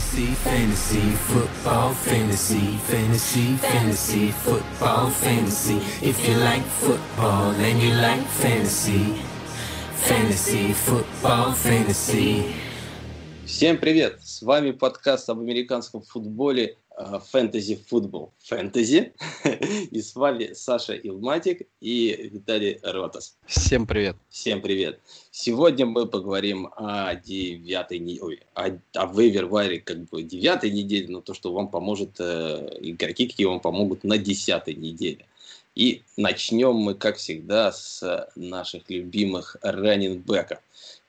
Fantasy, fantasy, football, fantasy, fantasy, fantasy, football, fantasy. If you like football and you like fantasy, fantasy, football, fantasy. Всем привет! С вами подкаст об американском футболе Фэнтези Футбол Фэнтези. И с вами Саша Илматик и Виталий Ротас. Всем привет. Всем привет. Сегодня мы поговорим о девятой неделе, о, о вейверваре как бы девятой неделе, но то, что вам поможет, э, игроки, какие вам помогут на десятой неделе. И начнем мы, как всегда, с наших любимых раннинбеков.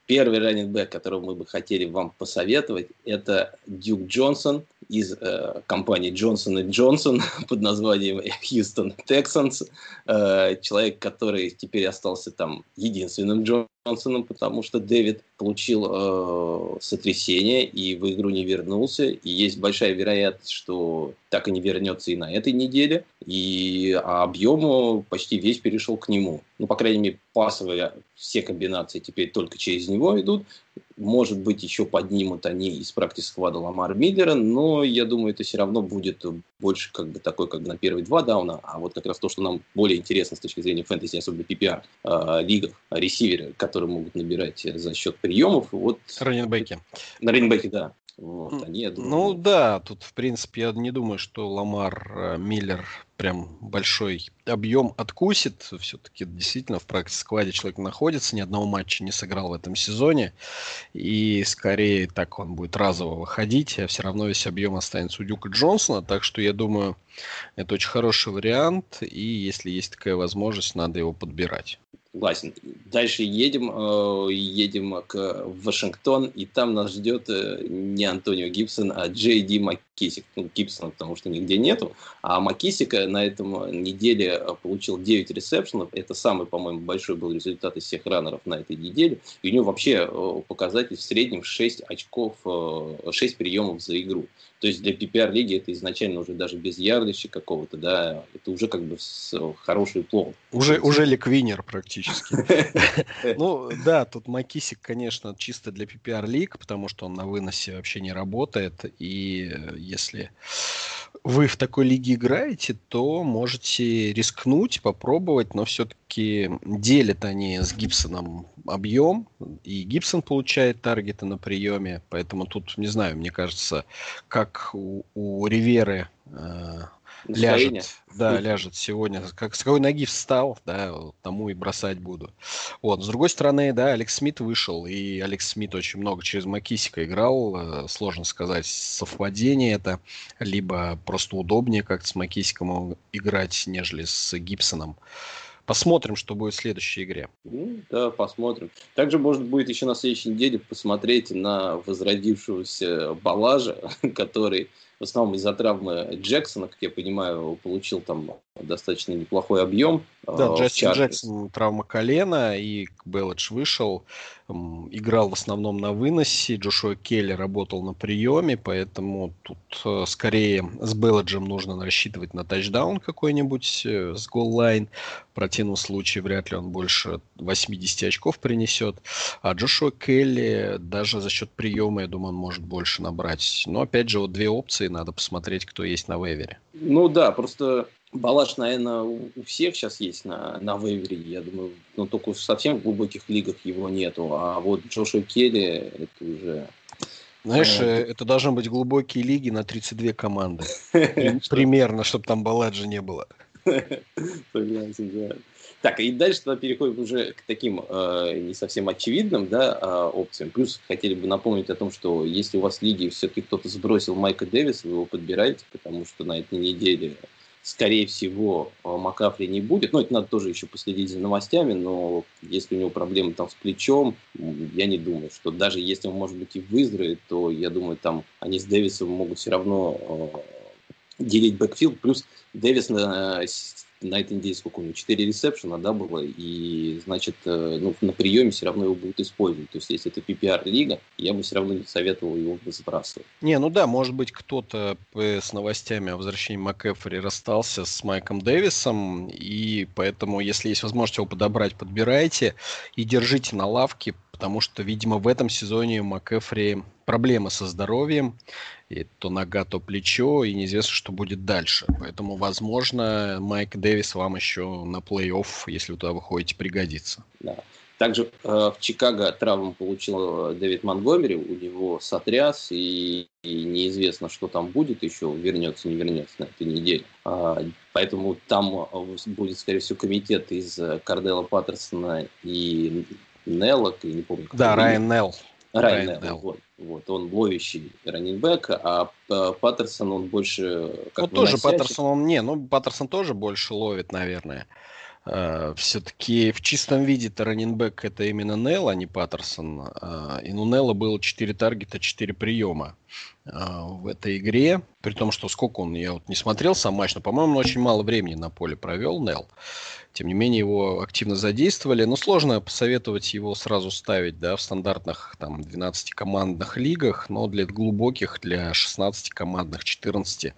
Первый раннинбэк, которого мы бы хотели вам посоветовать, это Дюк Джонсон из э, компании и Джонсон под названием Houston Texans. Э, человек, который теперь остался там единственным Джонсоном, потому что Дэвид получил э, сотрясение и в игру не вернулся. И есть большая вероятность, что так и не вернется и на этой неделе. И а объему почти весь перешел к нему. Ну, по крайней мере, пасовые все комбинации теперь только через него идут. Может быть, еще поднимут они из практики сквада Ламар Миллера, но я думаю, это все равно будет больше как бы такой, как на первые два дауна, а вот как раз то, что нам более интересно с точки зрения фэнтези, особенно PPR, э, лигах, ресиверы, которые могут набирать за счет приемов. Вот... Раненбеки. На раненбеке, да. Вот, они, думаю... Ну да, тут в принципе я не думаю, что Ламар э, Миллер прям большой объем откусит. Все-таки действительно в практике складе человек находится, ни одного матча не сыграл в этом сезоне. И скорее так он будет разово выходить, а все равно весь объем останется у Дюка Джонсона. Так что я думаю, это очень хороший вариант. И если есть такая возможность, надо его подбирать. Согласен. Дальше едем, э, едем к Вашингтон, и там нас ждет э, не Антонио Гибсон, а Джей Ди Маккисик. Ну, Гибсона, потому что нигде нету. А Маккисика на этом неделе получил 9 ресепшенов. Это самый, по-моему, большой был результат из всех раннеров на этой неделе. И у него вообще э, показатель в среднем 6 очков, 6 приемов за игру. То есть для PPR-лиги это изначально уже даже без ярдища какого-то, да, это уже как бы хороший плов. Уже, уже ликвинер практически. Ну, да, тут Макисик, конечно, чисто для PPR-лиг, потому что он на выносе вообще не работает, и если вы в такой лиге играете, то можете рискнуть, попробовать, но все-таки делят они с Гибсоном объем, и Гибсон получает таргеты на приеме, поэтому тут, не знаю, мне кажется, как у, у Риверы э, ляжет, да, ляжет сегодня, как с какой ноги встал, да, тому и бросать буду. Вот, с другой стороны, да, Алекс Смит вышел, и Алекс Смит очень много через Макисика играл, э, сложно сказать, совпадение это, либо просто удобнее как-то с Макисиком играть, нежели с Гибсоном. Посмотрим, что будет в следующей игре. Ну, да, посмотрим. Также можно будет еще на следующей неделе посмотреть на возродившегося Балажа, который в основном из-за травмы Джексона, как я понимаю, получил там достаточно неплохой объем. Да, э, Джастин Джексон травма колена, и Белледж вышел, играл в основном на выносе, Джошуа Келли работал на приеме, поэтому тут э, скорее с Белледжем нужно рассчитывать на тачдаун какой-нибудь э, с голлайн. В противном случае вряд ли он больше 80 очков принесет. А Джошуа Келли даже за счет приема, я думаю, он может больше набрать. Но опять же, вот две опции, надо посмотреть, кто есть на вейвере. Ну да, просто Балаш, наверное, у всех сейчас есть на, на вейвере, я думаю, но только в совсем глубоких лигах его нету. А вот Джошуа Келли, это уже... Знаешь, а, это должны быть глубокие лиги на 32 команды. Примерно, чтобы там Баладжа не было. Согласен, да. Так, и дальше тогда переходим уже к таким э, не совсем очевидным да, э, опциям. Плюс хотели бы напомнить о том, что если у вас в лиге все-таки кто-то сбросил Майка Дэвиса, вы его подбираете, потому что на этой неделе скорее всего, э, Макафри не будет. Но это надо тоже еще последить за новостями, но если у него проблемы там с плечом, я не думаю, что даже если он, может быть, и выздоровеет, то я думаю, там они с Дэвисом могут все равно э, делить бэкфилд. Плюс Дэвис на на этой неделе сколько у него, 4 ресепшена, да, было, и, значит, э, ну, на приеме все равно его будут использовать. То есть, если это PPR-лига, я бы все равно не советовал его сбрасывать. Не, ну да, может быть, кто-то с новостями о возвращении МакКэффри расстался с Майком Дэвисом, и поэтому, если есть возможность его подобрать, подбирайте и держите на лавке, потому что, видимо, в этом сезоне МакКэффри проблемы со здоровьем, и то нога, то плечо, и неизвестно, что будет дальше. Поэтому, возможно, Майк Дэвис вам еще на плей-офф, если вы туда выходите, пригодится. Да. Также э, в Чикаго травму получил э, Дэвид Монгомери, у него сотряс, и, и неизвестно, что там будет еще, вернется, не вернется на этой неделе. А, поэтому там э, будет, скорее всего, комитет из э, Кардела Паттерсона и Нелла, я не помню. Да, Райан Нелл. Райан Нелл, вот, вот. Он ловящий раннинбэк, а Паттерсон, он больше... Как ну, тоже Паттерсон, он не, ну, Паттерсон тоже больше ловит, наверное. Uh, все-таки в чистом виде раннинбэк это именно Нелл, а не Паттерсон. Uh, и у Нелла было 4 таргета, 4 приема в этой игре. При том, что сколько он, я вот не смотрел сам матч, но, по-моему, он очень мало времени на поле провел, Нелл. Тем не менее, его активно задействовали. Но сложно посоветовать его сразу ставить да, в стандартных там, 12-командных лигах, но для глубоких, для 16-командных, 14.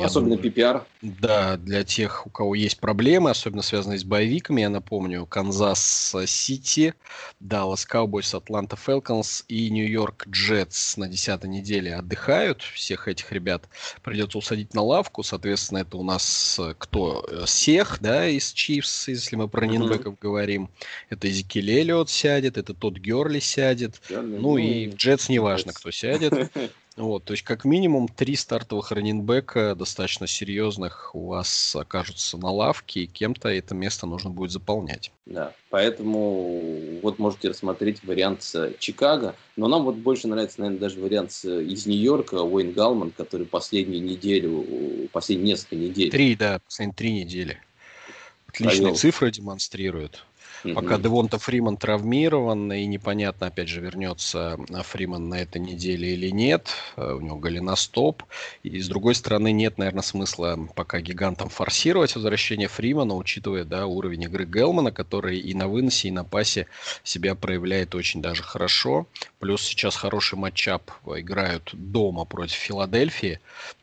Особенно думаю, PPR. Да, для тех, у кого есть проблемы, особенно связанные с bye week ами. Я напомню, Канзас-Сити, Даллас Cowboys, Атланта Falcons и Нью-Йорк Jets на 10 неделе отдыхают. Всех этих ребят придется усадить на лавку. Соответственно, это у нас э, кто? CEH, да, из Chiefs если мы про раннинбеков mm-hmm. говорим. Это Эзекиль Эллиот сядет, это Тодд Герли сядет. Герли, ну, ну и в Jets неважно, кто сядет. Вот, то есть как минимум три стартовых раннинбека достаточно серьезных у вас окажутся на лавке, и кем-то это место нужно будет заполнять. Да, поэтому вот можете рассмотреть вариант с Чикаго, но нам вот больше нравится, наверное, даже вариант из Нью-Йорка, Уэйн Галман, который последнюю неделю, последние несколько недель. Три, да, последние три недели отличные провел. цифры демонстрирует. Пока Девонта Фриман травмирован, и непонятно, опять же, вернется Фриман на этой неделе или нет. Э, у него голеностоп. И, с другой стороны, нет, наверное, смысла пока гигантам форсировать возвращение Фримана, учитывая да, уровень игры Гелмана, который и на выносе, и на пасе себя проявляет очень даже хорошо. Плюс сейчас хороший матчап играют дома против Филадельфии.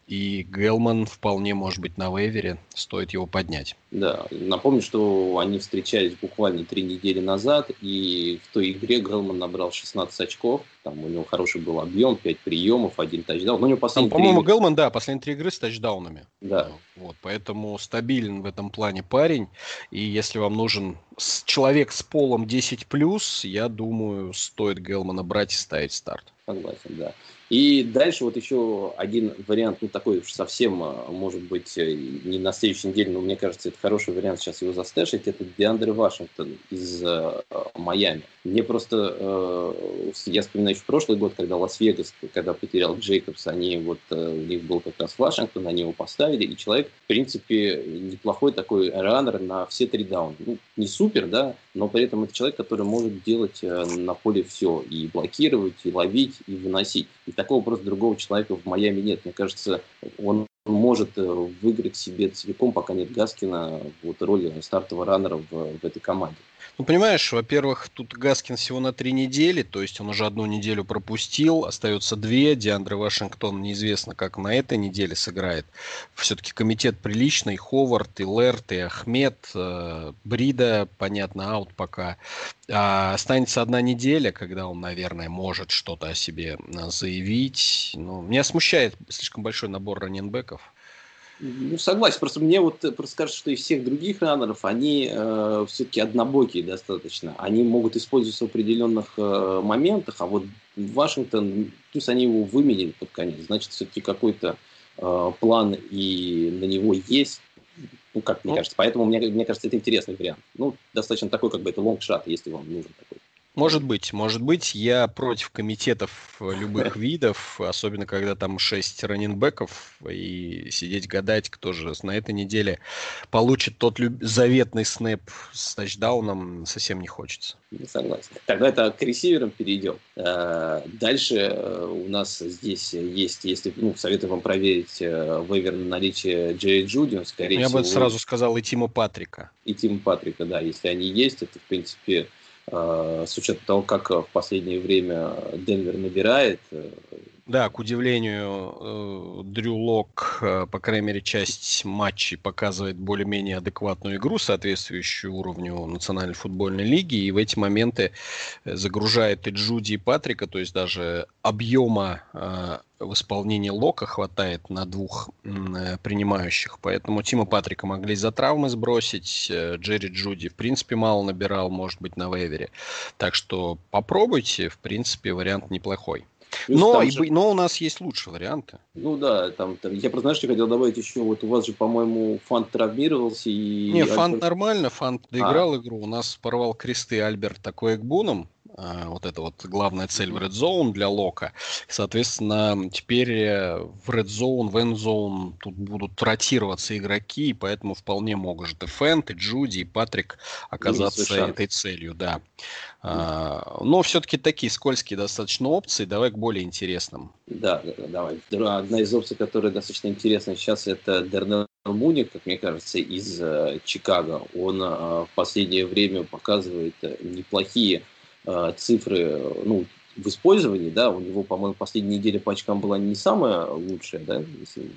И Гелман вполне может быть на вейвере, стоит его поднять. Да, напомню, что они встречались буквально три недели назад, и в той игре Гелман набрал 16 очков, там у него хороший был объем, 5 приемов, один тачдаун. Но у него последние там, по-моему, 3... Гелман, да, последние три игры с тачдаунами. Да. Вот, поэтому стабилен в этом плане парень, и если вам нужен человек с полом 10+, я думаю, стоит Гелмана брать и ставить старт. Согласен, да. И дальше вот еще один вариант, ну такой уж совсем, а, может быть, э, не на следующей неделе, но мне кажется, это хороший вариант сейчас его застэшить, это Деандре Вашингтон из э, Майами. Мне просто, э, я вспоминаю еще прошлый год, когда Лас-Вегас, когда потерял Джейкобс, они вот, э, у них был как раз Вашингтон, они его поставили, и человек, в принципе, неплохой такой раннер на все три дауна. Ну, не супер, да, но при этом это человек, который может делать э, на поле все, и блокировать, и ловить, и выносить. И такого просто другого человека в Майами нет. Мне кажется, он может э, выиграть себе целиком, пока нет Гаскина, вот роль стартового раннера в, в этой команде. Ну, понимаешь, во-первых, тут Гаскин всего на три недели, то есть он уже одну неделю пропустил, остается две. Диандре Вашингтон неизвестно, как на этой неделе сыграет. Все-таки комитет приличный, Ховард, и Лерт, и Ахмед, э, Брида, понятно, аут пока. А останется одна неделя, когда он, наверное, может что-то о себе э, заявить. Ну, меня смущает слишком большой набор раненбеков. Ну, согласен. Просто мне вот э, просто кажется, что из всех других раннеров они э, все-таки однобокие достаточно. Они могут использоваться в определенных э, моментах, а вот Вашингтон, плюс они его выменили под конец, значит, все-таки какой-то э, план и на него есть. Ну, как мне ну, кажется. Поэтому мне, мне кажется, это интересный вариант. Ну, достаточно такой, как бы это лонгшат, если вам нужен такой. Может быть, может быть. Я против комитетов любых видов, особенно когда там 6 раненбеков, и сидеть гадать, кто же на этой неделе получит тот люб... заветный снэп с тачдауном, совсем не хочется. Не согласен. Тогда это к ресиверам перейдем. Э, дальше э, у нас здесь есть, если ну, советую вам проверить э, вейвер на наличие Джей Джуди, скорее Я всего. Я бы сразу сказал и Тима Патрика. И Тима Патрика, да, если они есть, это в принципе Э, с учетом того, как в последнее время Денвер набирает, э, Да, к удивлению, э, Дрю Лок, э, по крайней мере, часть матчей показывает более-менее адекватную игру, соответствующую уровню Национальной футбольной лиги, и в эти моменты э, загружает и Джуди, и Патрика, то есть даже объема в исполнении Лока хватает на двух принимающих, поэтому Тима Патрика могли за травмы сбросить, Джерри Джуди в принципе мало набирал, может быть, на вейвере. Так что попробуйте, в принципе, вариант неплохой. Но, и, же... но у нас есть лучшие варианты. Ну да, там, там я просто, знаешь, что хотел добавить еще, вот у вас же, по-моему, Фант травмировался и... Не, Фант Альберт... нормально, Фант доиграл а. игру, у нас порвал кресты Альберт такой Экбуном, а, вот это вот главная цель в Red Zone для Лока. Соответственно, теперь э, в Red Zone, в End Zone тут будут ротироваться игроки, и поэтому вполне могут и Фэнт, и Джуди, и Патрик оказаться ну, этой целью, да. А, но все-таки такие скользкие достаточно опции. Давай к более интересным. Да, да, давай. Одна из опций, которая достаточно интересна сейчас, это Дернел Муни, как мне кажется, из э, Чикаго. Он э, в последнее время показывает э, неплохие Э, цифры ну, в использовании, да, у него, по-моему, последняя неделя по очкам была не самая лучшая, да, если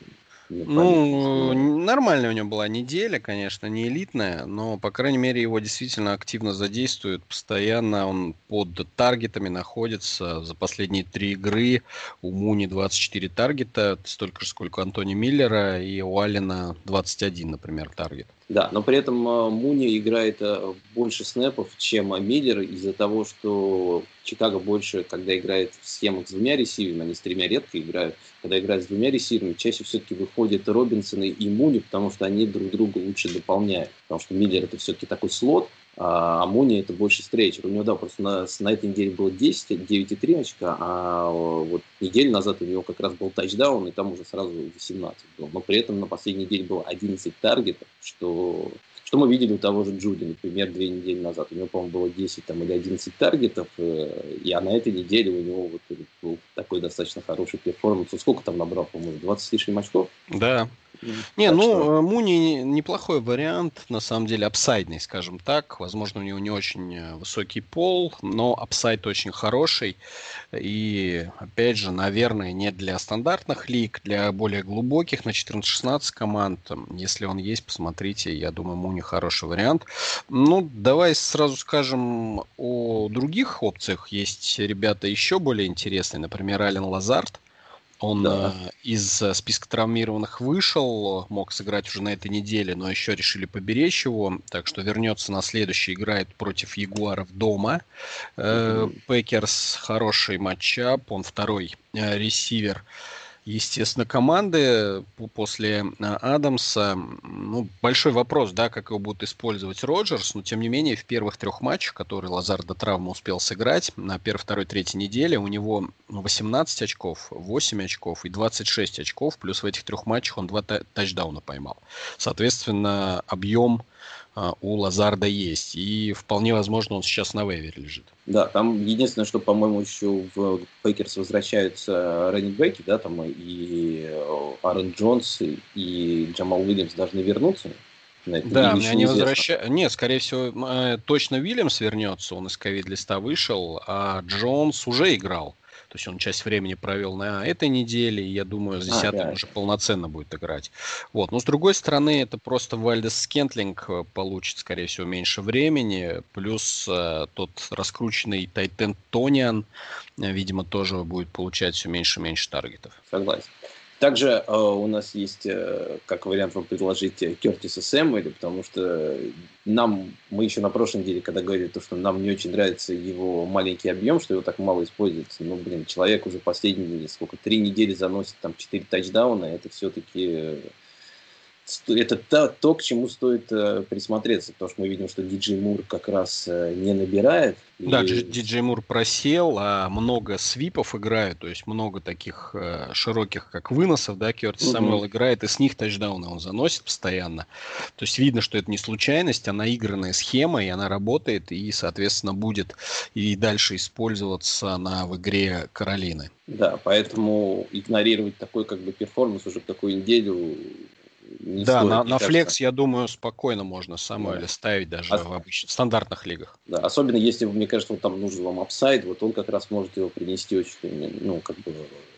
ну, нормальная у него была неделя, конечно, не элитная, но, по крайней мере, его действительно активно задействуют. Постоянно он под таргетами находится. За последние три игры у Муни 24 таргета, столько же, сколько у Антони Миллера, и у Алина 21, например, таргет. Да, но при этом э, Муни играет э, больше снэпов, чем Миллер, из-за того, что Чикаго больше, когда играет в схемах с двумя ресиверами, они с тремя редко играют, когда играют с двумя ресиверами, чаще все-таки выходят Робинсон и Муни, потому что они друг друга лучше дополняют. Потому что Миллер это все-таки такой слот, а Муни это больше stretcher. У него, да, просто на, на этой неделе было 10, 9,3 очка, а вот неделю назад у него как раз был тачдаун, и там уже сразу 18 был. Но при этом на последней неделе было 11 таргетов, что что мы видели у того же Джуди, например, две недели назад. У него, по-моему, было 10 там, или 11 таргетов, э, и а на этой неделе у него вот был такой достаточно хороший перформанс. Сколько там набрал, по-моему, 20 с лишним очков? Да, не, так ну, что... Э, Муни неплохой вариант, на самом деле, апсайдный, скажем так. Возможно, у него не очень э, высокий пол, но апсайд очень хороший. И, опять же, наверное, не для стандартных лиг, для более глубоких, на 14-16 команд. Если он есть, посмотрите, я думаю, Муни хороший вариант. Ну, давай сразу скажем о других опциях. Есть ребята еще более интересные, например, Ален Лазард. Он да. э, из э, списка травмированных вышел, мог сыграть уже на этой неделе, но еще решили поберечь его, так что вернется на следующий, играет против Ягуаров дома. Э, Packers хороший matchup, он второй э, ресивер естественно, команды после а, Адамса. Ну, большой вопрос, да, как его будут использовать Роджерс, но тем не менее в первых трех матчах, которые Лазард до травмы успел сыграть, на первой, второй, третьей неделе у него 18 очков, 8 очков и 26 очков, плюс в этих трех матчах он два тачдауна поймал. Соответственно, объем а, у Лазарда есть. И вполне возможно, он сейчас на вейвере лежит. Да, там единственное, что, по-моему, еще в Пейкерс возвращаются раннинgbеки, да, там и Аарон Джонс, и Джамал Уильямс должны вернуться. Да, они возвращаются. Нет, скорее всего, э, точно Уильямс вернется, он из ковид-листа вышел, а Джонс уже играл. То есть он часть времени провел на этой неделе, и я думаю, с 10 а, уже полноценно будет играть. Вот. Но с другой стороны, это просто Вальдес Скентлинг э, получит, скорее всего, меньше времени, плюс э, тот раскрученный Тайтен Тониан, э, видимо, тоже будет получать все меньше и меньше таргетов. Согласен. Также э, у нас есть, э, как вариант, вам предложить э, Кертиса Сэмуэля, потому что нам, мы еще на прошлой неделе, когда говорили, то, что нам не очень нравится его маленький объем, что его так мало используется. Ну, блин, человек уже последние, сколько, три недели заносит там четыре тачдауна, это все-таки э, это то, то, к чему стоит э, присмотреться, потому что мы видим, что Диджей Мур как раз э, не набирает. Да. Диджей Мур просел, а много свипов играют, то есть много таких э, широких, как выносов, да, Кертис угу. Самуэл играет, и с них тачдауны он заносит постоянно. То есть видно, что это не случайность, а наигранная схема, и она работает, и, соответственно, будет и дальше использоваться на, в игре Каролины. Да, поэтому игнорировать такой как бы перформанс уже такую неделю не да, на, на flex, я думаю, спокойно можно Самуэля да. ставить даже а... в обычных стандартных лигах. Да, особенно если, мне кажется, вот там нужен вам upside, вот он как раз может его принести очень, ну, как бы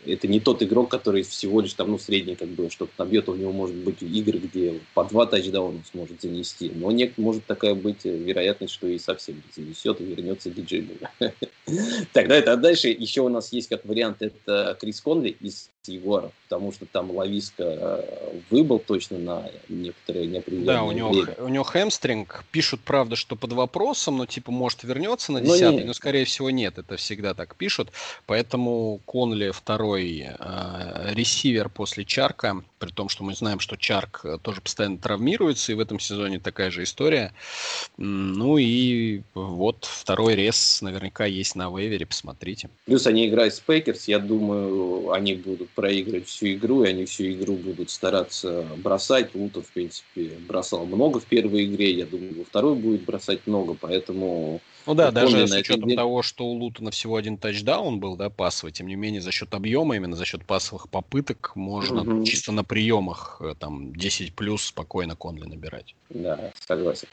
это не тот игрок, который всего лишь там, ну, средний, как бы, что-то набьет, у него может быть игры, где по два тачдауна сможет занести. Но нет, может такая быть вероятность, что и совсем не занесет, и вернется Диджей Тогда это а дальше еще у нас есть как вариант, это Крис Конли из Ягуаров, потому что там Лависка э, выбыл точно на некоторые неопределенные Да, у него, время. у него хэмстринг. Пишут, правда, что под вопросом, но типа может вернется на 10 но, но скорее всего нет. Это всегда так пишут. Поэтому Конли второй э, ресивер после Чарка, при том, что мы знаем, что Чарк э, тоже постоянно травмируется, и в этом сезоне такая же история. Ну и вот второй рез наверняка есть на вейвере, посмотрите. Плюс они играют с Пейкерс, я думаю, они будут проигрывать всю игру, и они всю игру будут стараться бросать. Лута, в принципе, бросал много в первой игре, я думаю, во второй будет бросать много, поэтому... Ну да, даже с учетом деле... того, что у Лутона всего один тачдаун был, да, пасовый, тем не менее, за счет объема, именно за счет пасовых попыток, можно угу. чисто на приемах э, там 10 плюс спокойно Конли набирать. Да, согласен.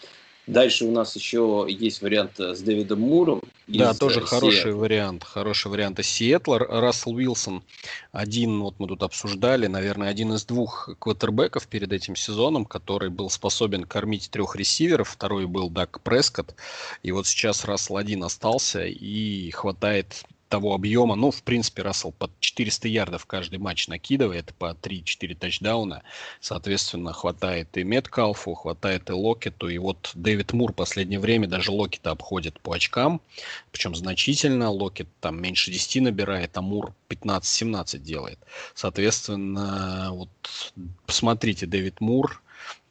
Дальше у нас еще есть вариант э, с Дэвидом Муром. Да, тоже хороший Сиэтла. вариант. Хороший вариант из Сиэтла. Рассел Уилсон один, вот мы тут обсуждали, наверное, один из двух квотербеков перед этим сезоном, который был способен кормить трех ресиверов. Второй был Дак Прескотт. И вот сейчас Рассел один остался и хватает того объема. Ну, в принципе, Рассел под 400 ярдов каждый матч накидывает, по 3-4 тачдауна. Соответственно, хватает и Меткалфу, хватает и Локету. И вот Дэвид Мур в последнее время даже Локета обходит по очкам, причем значительно. Локет там меньше 10 набирает, а Мур 15-17 делает. Соответственно, вот посмотрите, Дэвид Мур,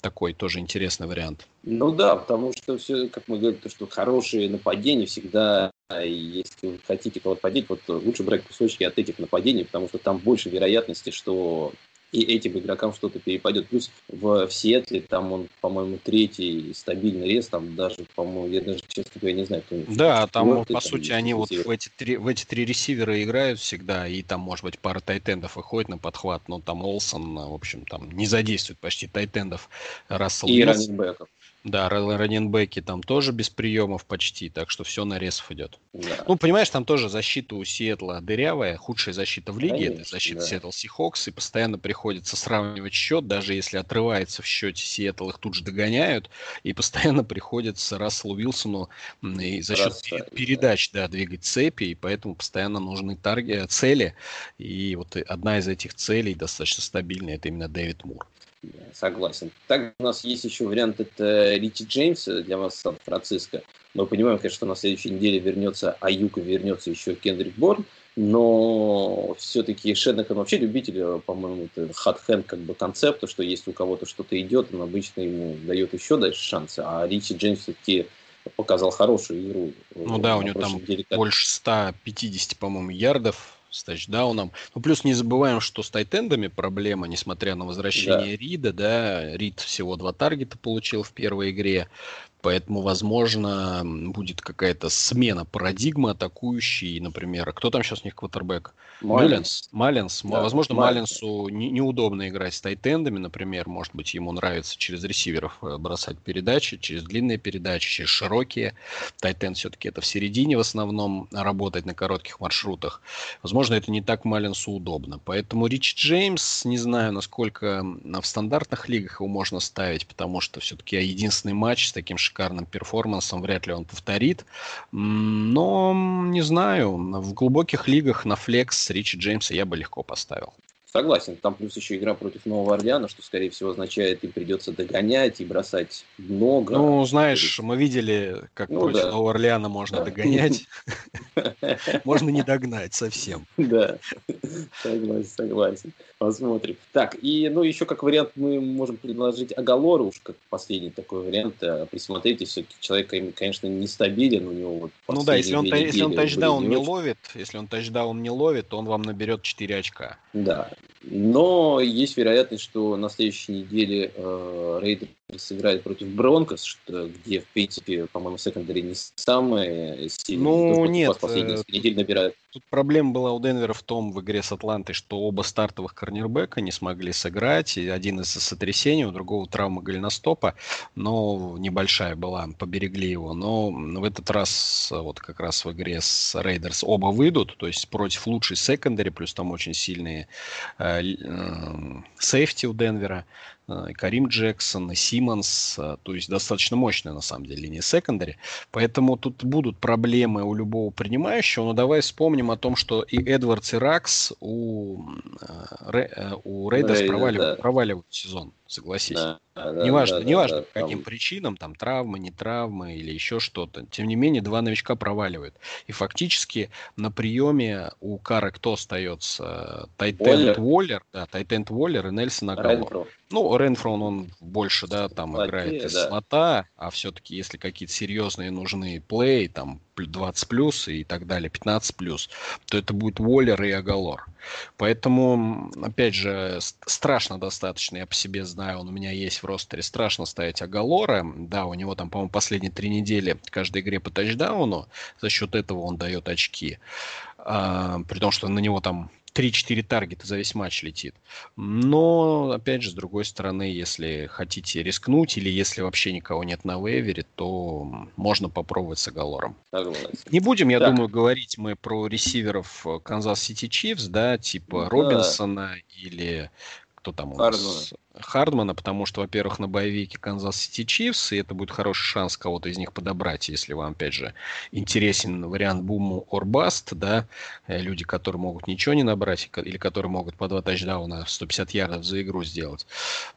такой тоже интересный вариант. Ну да, потому что все, как мы говорим, то, что хорошие нападения всегда, если вы хотите кого-то подеть, вот лучше брать кусочки от этих нападений, потому что там больше вероятности, что и этим игрокам что-то перепадет. Плюс в, в Сиэтле там он, по-моему, третий стабильный рез, там даже, по-моему, я даже, честно говоря, не знаю, кто Да, там, по там, сути, они вот в эти, три, в эти три ресивера играют всегда, и там, может быть, пара тайтендов выходит на подхват, но там Олсон, в общем, там не задействует почти тайтендов Рассел И раннинбеков. Да, раненбеки там тоже без приемов почти, так что все на ресов идет. Да. Ну, понимаешь, там тоже защита у Сиэтла дырявая, худшая защита в лиге, Конечно, это защита да. Сиэтл Сихокс, и постоянно приходится сравнивать счет, даже если отрывается в счете Сиэтл, их тут же догоняют, и постоянно приходится Расселу Уилсону и за счет Расставить, передач да. Да, двигать цепи, и поэтому постоянно нужны тарги, цели, и вот одна из этих целей достаточно стабильная, это именно Дэвид Мур. Согласен. Так у нас есть еще вариант, это Ричи Джеймс для вас Сан-Франциско. Мы понимаем, конечно, что на следующей неделе вернется Аюк и вернется еще Кендрик Борн, но все-таки Шэнахан вообще любитель, по-моему, hot hand как бы концепта, что если у кого-то что-то идет, он обычно ему дает еще дальше шансы, а Ричи Джеймс все-таки показал хорошую игру. Ну да, у него там деле, больше 150, по-моему, ярдов с тачдауном. Ну, плюс не забываем, что с тайтендами проблема, несмотря на возвращение да. Рида, да, Рид всего два таргета получил в первой игре. Поэтому, возможно, будет какая-то смена парадигмы атакующей, например. Кто там сейчас у них квотербек? Маллинс. Маллинс. Да, Возможно, Маллинсу не, неудобно играть с тайтендами, например. Может быть, ему нравится через ресиверов э, бросать передачи, через длинные передачи, через широкие. Тайтенд все-таки это в середине в основном работать на коротких маршрутах. Возможно, это не так Маллинсу удобно. Поэтому Рич Джеймс, не знаю, насколько в стандартных лигах его можно ставить, потому что все-таки единственный матч с таким шикарным перформансом вряд ли он повторит. Но, не знаю, в глубоких лигах на флекс Ричи Джеймса я бы легко поставил. Согласен, там плюс еще игра против Нового Орлеана, что, скорее всего, означает, им придется догонять и бросать много. Ну, знаешь, мы видели, как ну, против да. Нового Орлеана можно догонять. Можно не догнать совсем. Да, согласен, согласен. Посмотрим. Так, и, ну, еще как вариант мы можем предложить Агалору, уж как последний такой вариант. Э, присмотрите, все-таки человек, конечно, нестабилен, у него вот Ну да, если он, если он тачдаун не ловит, если он тачдаун не ловит, то он вам наберет 4 очка. Да, но есть вероятность, что на следующей неделе э, Raiders сыграет против Broncos, что, где, в принципе, по-моему, secondary не самые сильные. Ну, нет. Последние недель набирают. Тут проблема была у Денвера в том, в игре с Атлантой, что оба стартовых корнербека не смогли сыграть. У одного сотрясение, у другого травма голеностопа, но небольшая была, поберегли его. Но в этот раз, вот как раз в игре с Raiders оба выйдут, то есть против лучшей secondary, плюс там очень сильные э, э, safety у Денвера. Э, Карим Джексон, и Симмонс, э, то есть достаточно мощная на самом деле линия secondary. Поэтому тут будут проблемы у любого принимающего, но давай вспомним о том, что и Эдвардс, и Раггс у, э, у Raiders проваливают, да. проваливают сезон согласись. Да, да, неважно, да, неважно да, по каким там... причинам, там травмы, не травмы или еще что-то. Тем не менее, два новичка проваливают. И фактически на приеме у Кара кто остается? Тайтенд Уоллер, да, Тайтенд Уоллер и Нельсон Агалор. Ну, Ренфрон, он больше, да, там Слоте, играет из да. слота, а все-таки если какие-то серьезные нужны плей, там 20 плюс и так далее, 15 плюс, то это будет Уоллер и Агалор. Поэтому, опять же, страшно достаточно, я по себе знаю, он у меня есть в ростере, страшно ставить Агалора. Да, у него там, по-моему, последние три недели каждой игре по тачдауну, за счет этого он дает очки. А, при том, что на него там 3-4 таргета за весь матч летит. Но, опять же, с другой стороны, если хотите рискнуть или если вообще никого нет на вейвере, то можно попробовать с Агалором. Не будем, я так. думаю, говорить мы про ресиверов Канзас Сити Chiefs, да, типа да. Робинсона или кто там у нас? Хардмана, потому что, во-первых, на bye week е Канзас Сити Chiefs, и это будет хороший шанс кого-то из них подобрать, если вам, опять же, интересен вариант буму Орбаст, да, э, люди, которые могут ничего не набрать, или которые могут по два тачдауна 150 ярдов за игру сделать.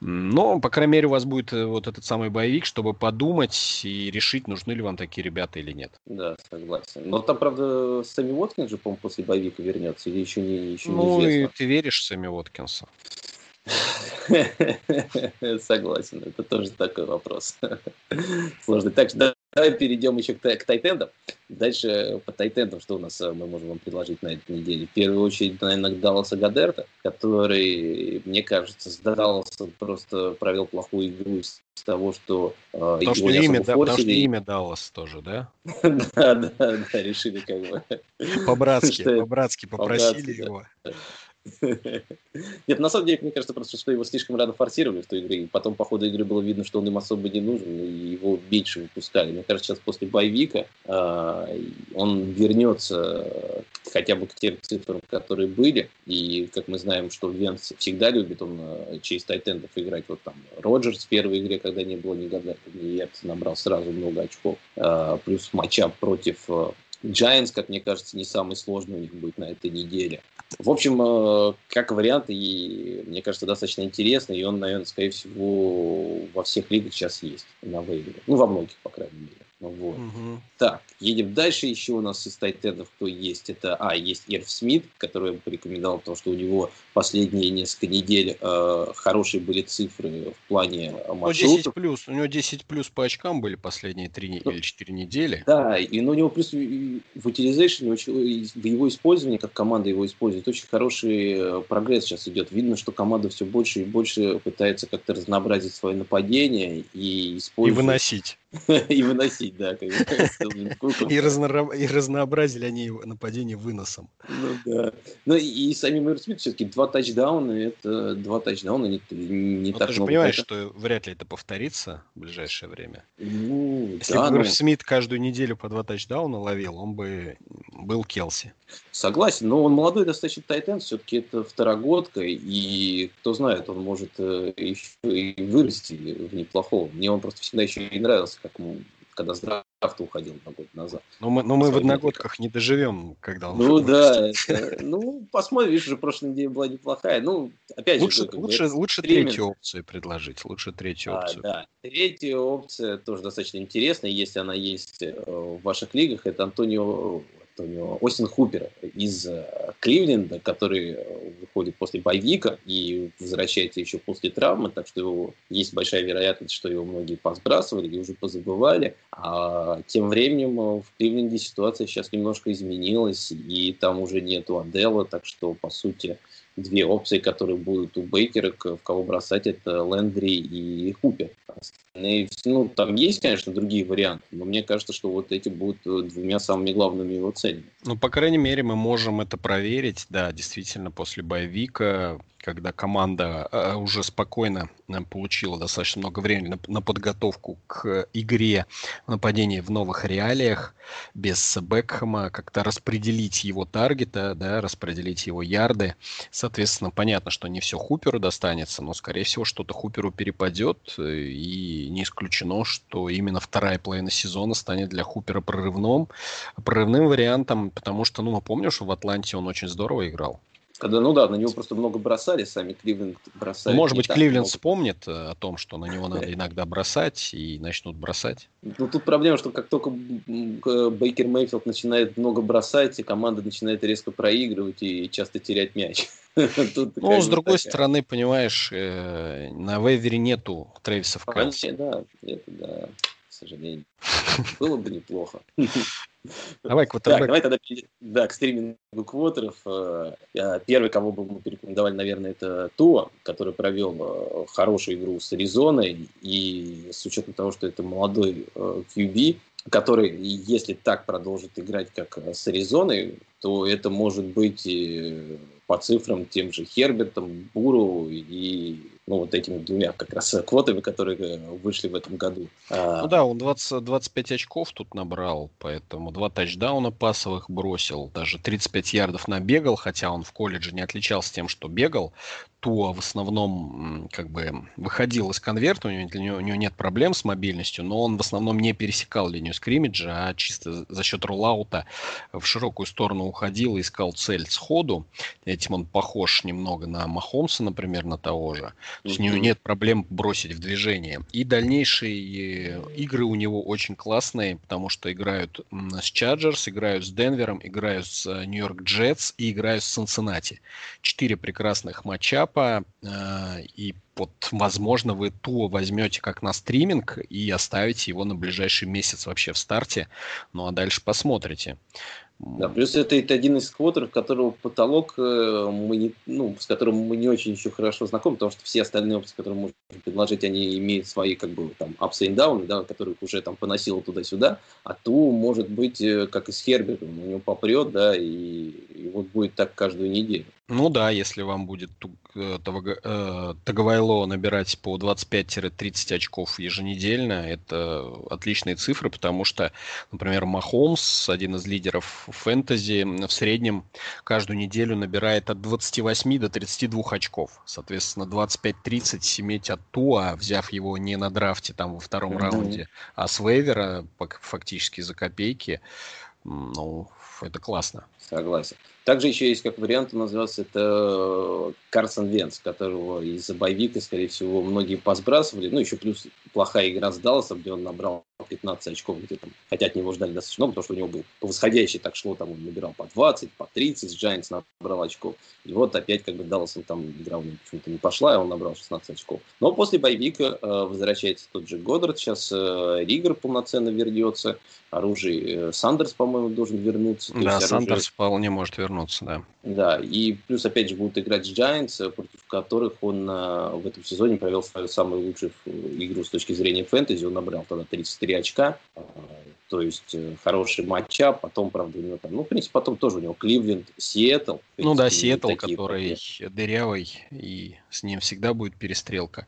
Но, по крайней мере, у вас будет э, вот этот самый боевик, чтобы подумать и решить, нужны ли вам такие ребята или нет. Да, согласен. Но там, правда, Сами Уоткинс же, по-моему, после боевика вернется, или еще не еще Ну, и ты веришь в Сами Уоткинса? Согласен, это тоже такой вопрос. Сложный. Так, давай перейдем еще к, к тайтендам. Дальше по тайтендам, что у нас э, мы можем вам предложить на этой неделе? В первую очередь, наверное, Далласа Гадерта, который, мне кажется, с Далласа просто провел плохую игру из того, что э, потому что имя, да, потому что имя Даллас тоже, да? да, да, да, решили как бы... По-братски, по-братски попросили его. Нет, на самом деле, мне кажется, просто, что его слишком рано форсировали в той игре, и потом по ходу игры было видно, что он им особо не нужен, и его меньше выпускали. Мне кажется, сейчас после боевика э, он вернется хотя бы к тем цифрам, которые были, и, как мы знаем, что Венс всегда любит, он э, через тайтендов играть, вот там Роджерс в первой игре, когда не было ни Гадлета, ни Ерц, набрал сразу много очков, э, плюс матча против Giants, как мне кажется, не самый сложный у них будет на этой неделе. В общем, э, как вариант, и мне кажется, достаточно интересный, и он, наверное, скорее всего, во всех лигах сейчас есть на вейвере. Ну, во многих, по крайней мере. Вот. Угу. Так, едем дальше. Еще у нас из тайтендов кто есть? Это, а, есть Эрф Смит, который я бы порекомендовал, потому что у него последние несколько недель э, хорошие были цифры в плане маршрутов. Ну, 10 плюс. У него 10 плюс по очкам были последние 3 ну, или 4 недели. Да, и ну, у него плюс в utilization, в его использовании, как команда его использует, очень хороший э, прогресс сейчас идет. Видно, что команда все больше и больше пытается как-то разнообразить свое нападение и использовать... И выносить. И выносить, да. И разнообразили они нападение выносом. Ну да. Ну и сами Мэр Смит все-таки два тачдауна, это два тачдауна не, не так ты же понимаешь, что вряд ли это повторится в ближайшее время. Ну, Если бы Мэр Смит каждую неделю по два тачдауна ловил, он бы был Келси. Согласен, но он молодой достаточно тайтен, все-таки это второгодка, и кто знает, он может э, еще и вырасти в неплохого. Мне он просто всегда еще и нравился, как ему когда с драфта уходил на год назад. Но мы, но мы в одногодках не доживем, когда он Ну да, это, ну посмотрим, видишь, уже прошлая неделя была неплохая. Ну, опять лучше, же, лучше, лучше третью опцию предложить, лучше третью а, опцию. Да, третья опция тоже достаточно интересная, если она есть э, в ваших лигах, это Антонио у него Остин Хупер из э, Кливленда, который э, выходит после боевика и возвращается еще после травмы, так что есть большая вероятность, что его многие посбрасывали и уже позабывали. А тем временем э, в Кливленде ситуация сейчас немножко изменилась, и там уже нету Адела, так что, по сути, две опции, которые будут у Бейкера, в кого бросать, это Лендри и Хупер. Ну, там есть, конечно, другие варианты, но мне кажется, что вот эти будут э, двумя самыми главными его целями. Ну, по крайней мере, мы можем это проверить, да, действительно, после боевика когда команда э, уже спокойно э, получила достаточно много времени на, подготовку к игре нападения в новых реалиях, без Бекхэма, как-то распределить его таргета, да, распределить его ярды. Соответственно, понятно, что не все Хуперу достанется, но, скорее всего, что-то Хуперу перепадет, э, и не исключено, что именно вторая половина сезона станет для Хупера прорывным, прорывным вариантом, потому что, ну, мы помним, что в Атланте он очень здорово играл. Когда, ну да, на него просто много бросали, сами Кливленд бросали. Может быть, Кливленд много. вспомнит э, о том, что на него надо иногда бросать, и начнут бросать. Ну, тут проблема, что как только Бейкер Мейфилд начинает много бросать, и команда начинает резко проигрывать и часто терять мяч. ну, с другой стороны, понимаешь, э, на вейвере нету Трэвиса в. Да, это да, к сожалению. Было бы неплохо. Давай квотербек. Так, давай тогда да, к стримингу квотеров. Э, первый, кого бы мы порекомендовали, наверное, это Туа, который провел э, хорошую игру с Аризоной. И с учетом того, что это молодой QB, э, который, если так продолжит играть, как с Аризоной, то это может быть по цифрам тем же Хербертом, Буру и ну, вот этими двумя как раз квотами, которые э, вышли в этом году. А, ну да, он 20, 25 очков тут набрал, поэтому два тачдауна пасовых бросил, даже 35 ярдов набегал, хотя он в колледже не отличался тем, что бегал. Туа в основном как бы выходил из конверта, у него, у него нет проблем с мобильностью, но он в основном не пересекал линию скриммиджа, а чисто за счет рулаута в широкую сторону уходил и искал цель сходу. Этим он похож немного на Махомса, например, на того же. То есть у него нет проблем бросить в движение. И дальнейшие игры у него очень классные, потому что играют с Чарджерс, играют с Денвером, играют с э, Нью-Йорк Джетс и играют с Цинциннати. Четыре прекрасных матчапа. Э, и вот, возможно, вы Туо возьмете как на стриминг и оставите его на ближайший месяц вообще в старте. Ну а дальше посмотрите. Да, плюс это, это один из квотеров, которого потолок э, мы не, ну, с которым мы не очень еще хорошо знакомы, потому что все остальные опции, которые мы можем предложить, они имеют свои как бы там ups и downs, да, которых уже там поносило туда-сюда, а ту может быть э, как и с Хербертом, у него попрет, да, и, и вот будет так каждую неделю. Ну да, если вам будет э, Таговайло набирать по 25-30 очков еженедельно, это отличные цифры, потому что, например, Махомс, один из лидеров фэнтези, в среднем каждую неделю набирает от 28 до 32 очков. Соответственно, 25-30 иметь от Туа, взяв его не на драфте там во втором mm-hmm. раунде, а с вейвера фактически за копейки, ну, это классно. Согласен. Также еще есть как вариант, называется это э, Карсон Венс, которого из-за боевика, скорее всего, многие посбрасывали. Ну, еще плюс плохая игра с Далласом, где он набрал 15 очков, где там, хотя от него ждали достаточно много, потому что у него был по восходящей так шло, там он набирал по 20, по 30, с Giants набрал очков. И вот опять как бы Далласом там игра у него почему-то не пошла, и он набрал 16 очков. Но после боевика э, возвращается тот же Годдард, сейчас э, Ригер полноценно вернется, оружие э, Сандерс, по-моему, должен вернуться. Да, Сандерс вполне может вернуться, да. Да, и плюс, опять же, будут играть Giants, против которых он э, в этом сезоне провел свою самую лучшую игру с точки зрения фэнтези. Он набрал тогда 33 очка, э, то есть э, хороший matchup. Потом, правда, у него там, ну, в принципе, потом тоже у него Кливленд, Сиэтл. Ну да, Сиэтл, который проблемы. дырявый, и с ним всегда будет перестрелка.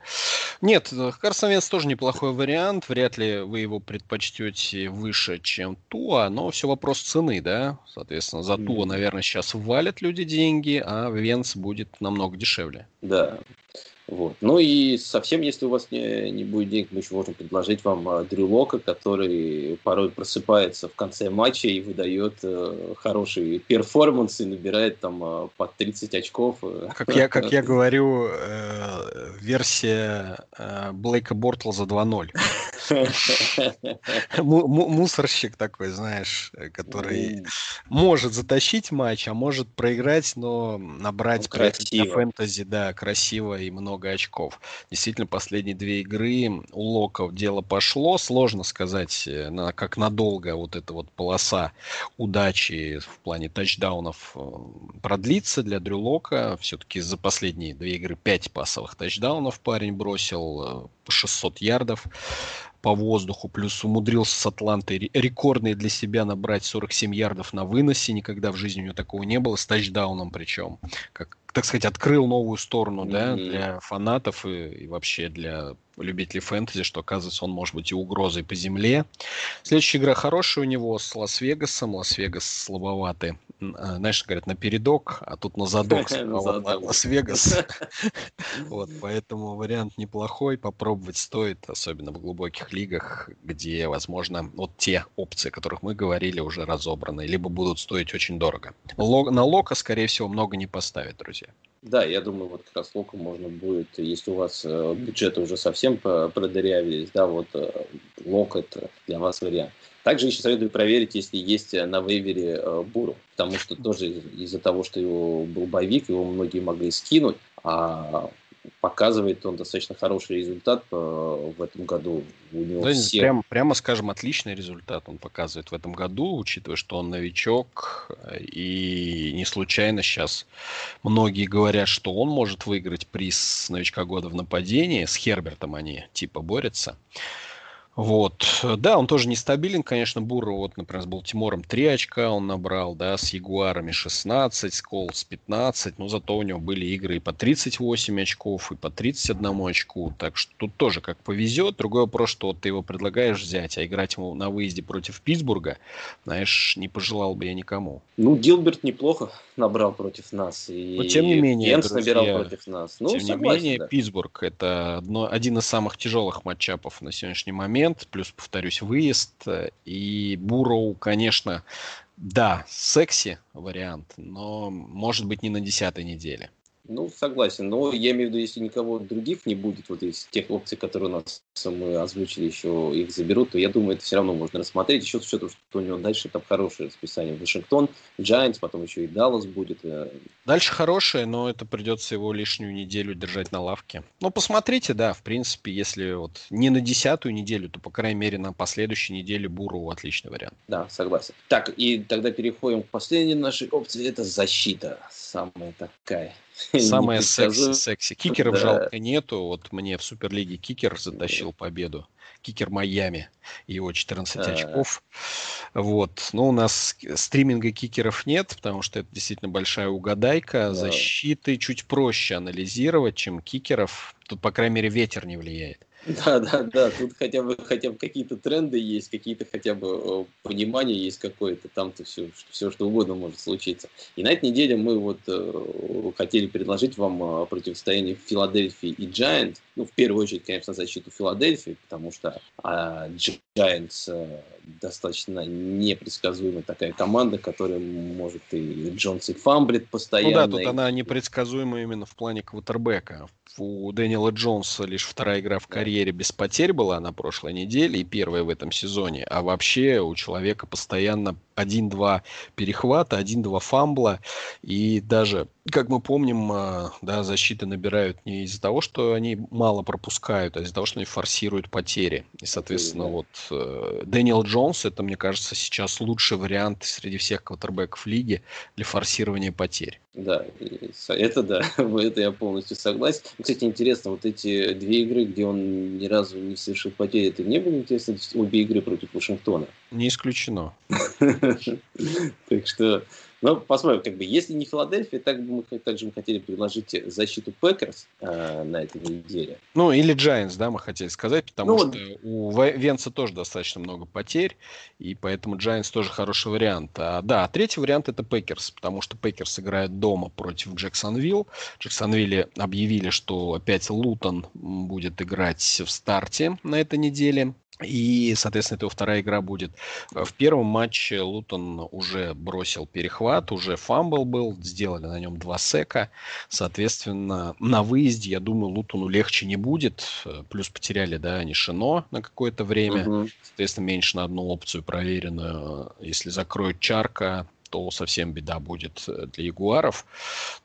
Нет, Карсон Венс тоже неплохой вариант. Вряд ли вы его предпочтете выше, чем Туа, но все вопрос цены, да. Соответственно, за Туа, наверное, сейчас валят люди деньги, а Венс будет намного дешевле. Да. Вот. Ну и совсем, если у вас не, не будет денег, мы еще можем предложить вам а, Дрю Лока, который порой просыпается в конце матча и выдает э, хороший перформанс и набирает там э, под 30 очков. Как я, как я говорю, э, версия э, Блейка Бортлза 2.0. Мусорщик такой, знаешь, который может затащить матч, а может проиграть, но набрать ну, красиво. фэнтези, да, красиво и много очков. Действительно, последние две игры у Локов дело пошло. Сложно сказать, э, на, как надолго вот эта вот полоса удачи в плане тачдаунов э, продлится для Дрю Лока. Все-таки за последние две игры пять пасовых тачдаунов парень бросил. Э, по 600 ярдов по воздуху, плюс умудрился с Атлантой рекордный для себя набрать 47 ярдов на выносе, никогда в жизни у него такого не было, с тачдауном причем, как, так сказать, открыл новую сторону, mm-hmm. да, для фанатов и, и вообще для любителей фэнтези, что, оказывается, он может быть и угрозой по земле. Следующая игра хорошая у него с Лас-Вегасом. Лас-Вегас слабоватый. А, знаешь, говорят, на передок, а тут на задок Лас-Вегас. Вот, поэтому вариант неплохой, попробовать стоит, особенно в глубоких лигах, где, возможно, вот те опции, о которых мы говорили, уже разобраны, либо будут стоить очень дорого. На Лока, скорее всего, много не поставит, друзья. Да, я думаю, вот как раз Локу можно будет, если у вас э, бюджеты уже совсем продырявились, да, вот э, Лок это для вас вариант. Также еще советую проверить, если есть э, на вейвере э, Буру, потому что тоже из-за того, что его был боевик, его многие могли скинуть, а показывает он достаточно хороший результат э, в этом году. У него да, все... прям, прямо скажем, отличный результат он показывает в этом году, учитывая, что он новичок. И не случайно сейчас многие говорят, что он может выиграть приз новичка года в нападении. С Хербертом они типа борются. Вот. Да, он тоже нестабилен, конечно, Бурро, вот, например, с Балтимором 3 очка он набрал, да, с Ягуарами 16, с Колс 15, но зато у него были игры и по 38 очков, и по 31 очку, так что тут тоже как повезет. Другой вопрос, что вот ты его предлагаешь взять, а играть ему на выезде против Питтсбурга, знаешь, не пожелал бы я никому. Ну, Гилберт неплохо набрал против нас, и но, тем не менее, Пенс друзья, набирал против нас. Ну, тем согласен, не менее, да. Питтсбург это одно, один из самых тяжелых матчапов на сегодняшний момент, момент, плюс, повторюсь, выезд. И Буроу, конечно, да, секси вариант, но может быть не на десятой неделе. Ну, согласен. Но я имею в виду, если никого других не будет, вот из тех опций, которые у нас мы озвучили, еще их заберут, то я думаю, это все равно можно рассмотреть. Еще с учетом, что у него дальше там хорошее расписание. Вашингтон, Giants, потом еще и Даллас будет. Э. Дальше хорошее, но это придется его лишнюю неделю держать на лавке. Ну, посмотрите, да, в принципе, если вот не на десятую неделю, то, по крайней мере, на последующей неделе Буру отличный вариант. Да, согласен. Так, и тогда переходим к последней нашей опции. Это защита. Самая такая Самое секси, секси. Кикеров да. жалко нету. Вот мне в Суперлиге кикер затащил победу. Кикер Майами. Его 14 а. очков. Вот. Но у нас стриминга кикеров нет, потому что это действительно большая угадайка. Да. Защиты чуть проще анализировать, чем кикеров. Тут, по крайней мере, ветер не влияет. Да, да, да. Тут хотя бы, хотя бы какие-то тренды есть, какие-то хотя бы э, понимания есть какое-то. Там-то все, все, что угодно может случиться. И на этой неделе мы вот э, хотели предложить вам противостояние Филадельфии и Giants. Ну, в первую очередь, конечно, защиту Филадельфии, потому что э, Giants э, достаточно непредсказуемая такая команда, которая может и Джонс и фамблит постоянно. Ну да, тут она непредсказуема именно в плане квотербека у Дэниела Джонса лишь вторая игра в карьере без потерь была на прошлой неделе и первая в этом сезоне. А вообще у человека постоянно 1-2 перехвата, 1-2 фамбла. И даже, как мы помним, а, да, защиты набирают не из-за того, что они мало пропускают, а из-за того, что они форсируют потери. И, соответственно, вот э, Дэниел Джонс, это, мне кажется, сейчас лучший вариант среди всех квотербеков лиги для форсирования потерь. Да, это да, это я полностью согласен. Кстати, интересно, вот эти две игры, где он ни разу не совершил потери, это не было интересно обе игры против Вашингтона? Не исключено. Так что но посмотрим, как бы, если не Филадельфия, так бы мы также мы хотели предложить защиту Packers э, на этой неделе. Ну, или Giants, да, мы хотели сказать, потому ну, что у Венца тоже достаточно много потерь, и поэтому Giants тоже хороший вариант. А, да, третий вариант это Packers, потому что Packers играет дома против Джексонвилл. Джексонвилле объявили, что опять Лутон будет играть в старте на этой неделе. И, соответственно, это его вторая игра будет. В первом матче Лутон уже бросил перехват, уже фамбл был, сделали на нем два сека. Соответственно, на выезде, я думаю, Лутону легче не будет. Плюс потеряли, да, они Шино на какое-то время. Угу. Соответственно, меньше на одну опцию проверенную. Если закроют Чарка, то совсем беда будет э, для ягуаров.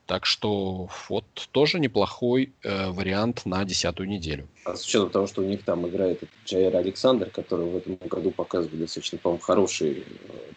Так что вот тоже неплохой э, вариант на десятую неделю. А с учетом того, что у них там играет Джайер Александр, который в этом году показывает достаточно, по-моему, хорошие э,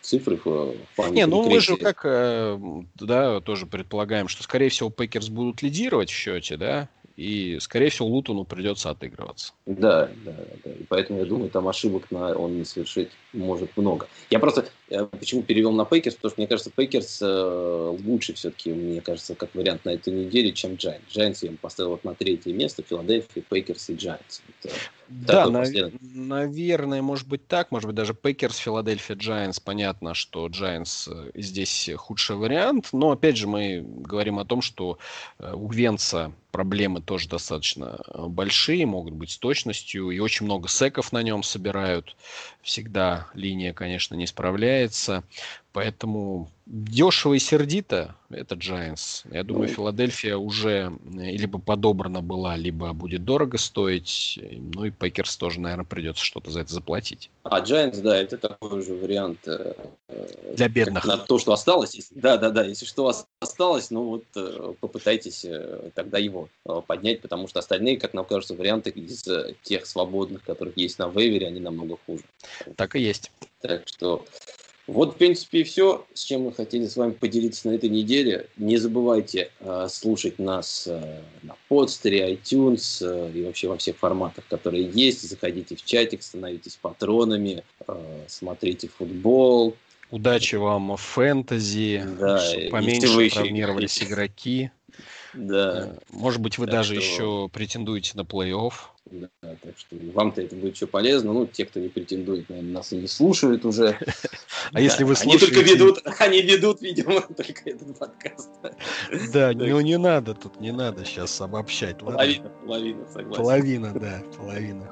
цифры в плане Не, ну мы же как, э, да, тоже предполагаем, что, скорее всего, Packers будут лидировать в счете, да, и, скорее всего, Лутону придется отыгрываться. Да, да, да. И поэтому я думаю, там ошибок на, он не совершить может много. Я просто я почему перевел на Packers, потому что мне кажется, Packers э, лучше все-таки, мне кажется, как вариант на этой неделе, чем Giants. Giants я поставил вот на третье место, Филадельфия, Packers и Giants. Это да, на, наверное, может быть так, может быть даже Packers, Филадельфия, Giants. Понятно, что Giants э, здесь худший вариант, но опять же мы говорим о том, что э, у Венца проблемы тоже достаточно э, большие, могут быть с точностью, и очень много секов на нем собирают. Всегда линия, конечно, не справляется. Поэтому дешево и сердито это Giants. Я думаю, ну, Филадельфия уже э, либо подобрана была, либо будет дорого стоить. Ну и Packers тоже, наверное, придется что-то за это заплатить. А Giants, да, это такой же вариант. Э, Для бедных. На то, что осталось. Да, да, да. Если что осталось, ну вот э, попытайтесь тогда его поднять, потому что остальные, как нам кажется, варианты из тех свободных, которых есть на вейвере, они намного хуже. Так и есть. Так что вот, в принципе, и все, с чем мы хотели с вами поделиться на этой неделе. Не забывайте э, слушать нас э, на подстере, iTunes э, и вообще во всех форматах, которые есть. Заходите в чатик, становитесь патронами, э, смотрите футбол. Удачи вам в фэнтези, да, поменьше травмировались игроки. Да. Э, может быть, вы так даже что... еще претендуете на плей-офф. Да, так что вам-то это будет еще полезно. Ну, те, кто не претендует, наверное, нас и не слушают уже. А если вы слушаете... Они только ведут, они ведут, видимо, только этот подкаст. Да, ну не надо тут, не надо сейчас обобщать. Половина, половина, согласен. Половина, да, половина.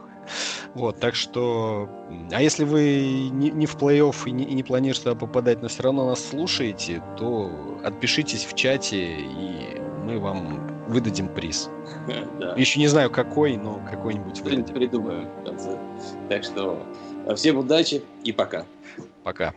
Вот, так что... А если вы не, не в плей-офф и не, и не планируете туда попадать, но все равно нас слушаете, то отпишитесь в чате, и мы вам выдадим приз. Да. Еще не знаю какой, но какой-нибудь выдадим. Придумаем в конце. Так что всем удачи и пока. Пока.